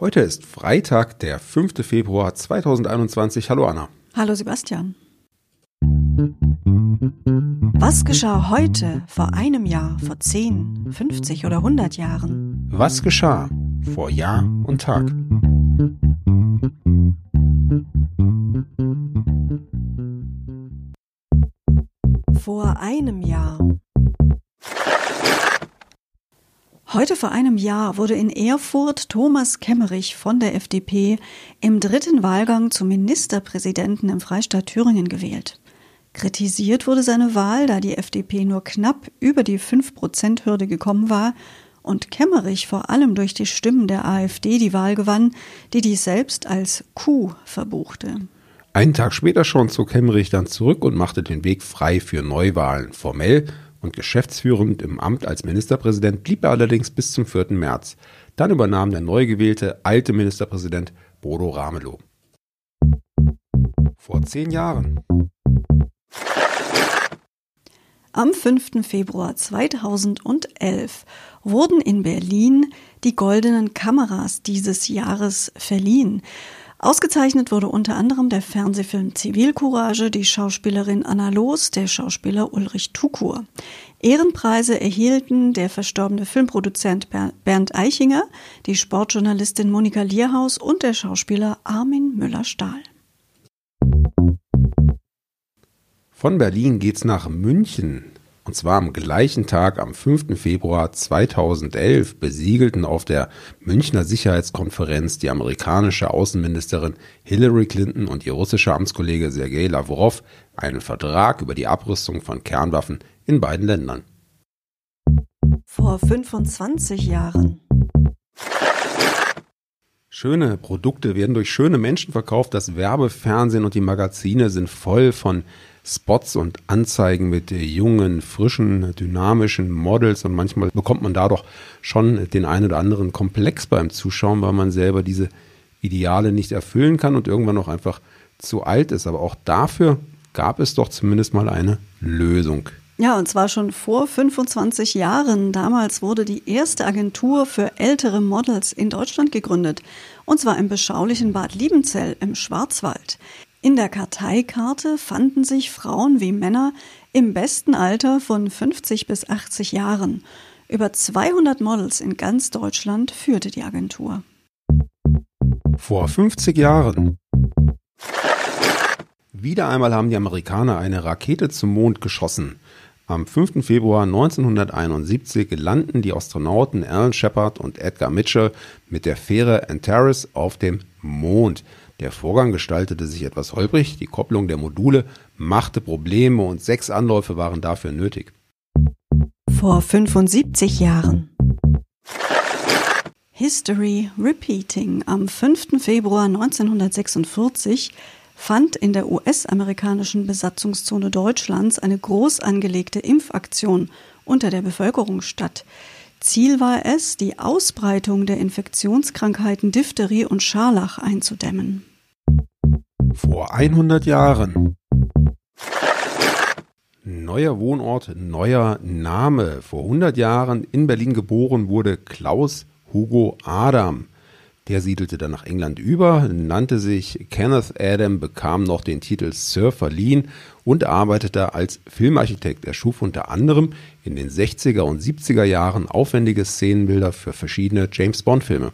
Heute ist Freitag, der 5. Februar 2021. Hallo Anna. Hallo Sebastian. Was geschah heute, vor einem Jahr, vor 10, 50 oder 100 Jahren? Was geschah vor Jahr und Tag? Vor einem Jahr. Heute vor einem Jahr wurde in Erfurt Thomas Kemmerich von der FDP im dritten Wahlgang zum Ministerpräsidenten im Freistaat Thüringen gewählt. Kritisiert wurde seine Wahl, da die FDP nur knapp über die 5-Prozent-Hürde gekommen war und Kemmerich vor allem durch die Stimmen der AfD die Wahl gewann, die dies selbst als Coup verbuchte. Einen Tag später schon zog Kemmerich dann zurück und machte den Weg frei für Neuwahlen. Formell und geschäftsführend im Amt als Ministerpräsident blieb er allerdings bis zum 4. März. Dann übernahm der neu gewählte alte Ministerpräsident Bodo Ramelow. Vor zehn Jahren. Am 5. Februar 2011 wurden in Berlin die goldenen Kameras dieses Jahres verliehen. Ausgezeichnet wurde unter anderem der Fernsehfilm Zivilcourage, die Schauspielerin Anna Loos, der Schauspieler Ulrich Tukur. Ehrenpreise erhielten der verstorbene Filmproduzent Bernd Eichinger, die Sportjournalistin Monika Lierhaus und der Schauspieler Armin Müller-Stahl. Von Berlin geht's nach München. Und zwar am gleichen Tag, am 5. Februar 2011, besiegelten auf der Münchner Sicherheitskonferenz die amerikanische Außenministerin Hillary Clinton und ihr russischer Amtskollege Sergei Lavrov einen Vertrag über die Abrüstung von Kernwaffen in beiden Ländern. Vor 25 Jahren. Schöne Produkte werden durch schöne Menschen verkauft. Das Werbefernsehen und die Magazine sind voll von Spots und Anzeigen mit jungen, frischen, dynamischen Models und manchmal bekommt man da doch schon den einen oder anderen Komplex beim Zuschauen, weil man selber diese Ideale nicht erfüllen kann und irgendwann auch einfach zu alt ist. Aber auch dafür gab es doch zumindest mal eine Lösung. Ja, und zwar schon vor 25 Jahren. Damals wurde die erste Agentur für ältere Models in Deutschland gegründet. Und zwar im beschaulichen Bad Liebenzell im Schwarzwald. In der Karteikarte fanden sich Frauen wie Männer im besten Alter von 50 bis 80 Jahren. Über 200 Models in ganz Deutschland führte die Agentur. Vor 50 Jahren. Wieder einmal haben die Amerikaner eine Rakete zum Mond geschossen. Am 5. Februar 1971 landen die Astronauten Alan Shepard und Edgar Mitchell mit der Fähre Antares auf dem Mond. Der Vorgang gestaltete sich etwas holprig, die Kopplung der Module machte Probleme und sechs Anläufe waren dafür nötig. Vor 75 Jahren. History Repeating. Am 5. Februar 1946 fand in der US-amerikanischen Besatzungszone Deutschlands eine groß angelegte Impfaktion unter der Bevölkerung statt. Ziel war es, die Ausbreitung der Infektionskrankheiten Diphtherie und Scharlach einzudämmen. Vor 100 Jahren. Neuer Wohnort, neuer Name. Vor 100 Jahren in Berlin geboren wurde Klaus Hugo Adam. Der siedelte dann nach England über, nannte sich Kenneth Adam, bekam noch den Titel Sir verliehen und arbeitete als Filmarchitekt. Er schuf unter anderem in den 60er und 70er Jahren aufwendige Szenenbilder für verschiedene James Bond Filme.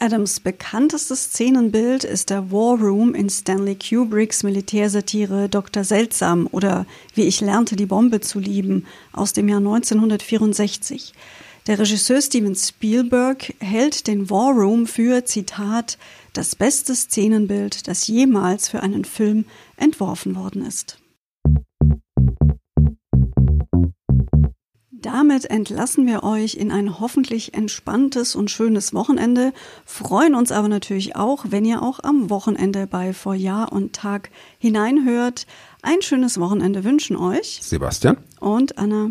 Adams bekanntestes Szenenbild ist der War Room in Stanley Kubricks Militärsatire Dr. Seltsam oder Wie ich lernte die Bombe zu lieben aus dem Jahr 1964. Der Regisseur Steven Spielberg hält den War Room für, Zitat, das beste Szenenbild, das jemals für einen Film entworfen worden ist. Damit entlassen wir euch in ein hoffentlich entspanntes und schönes Wochenende, freuen uns aber natürlich auch, wenn ihr auch am Wochenende bei Vor Jahr und Tag hineinhört. Ein schönes Wochenende wünschen euch Sebastian und Anna.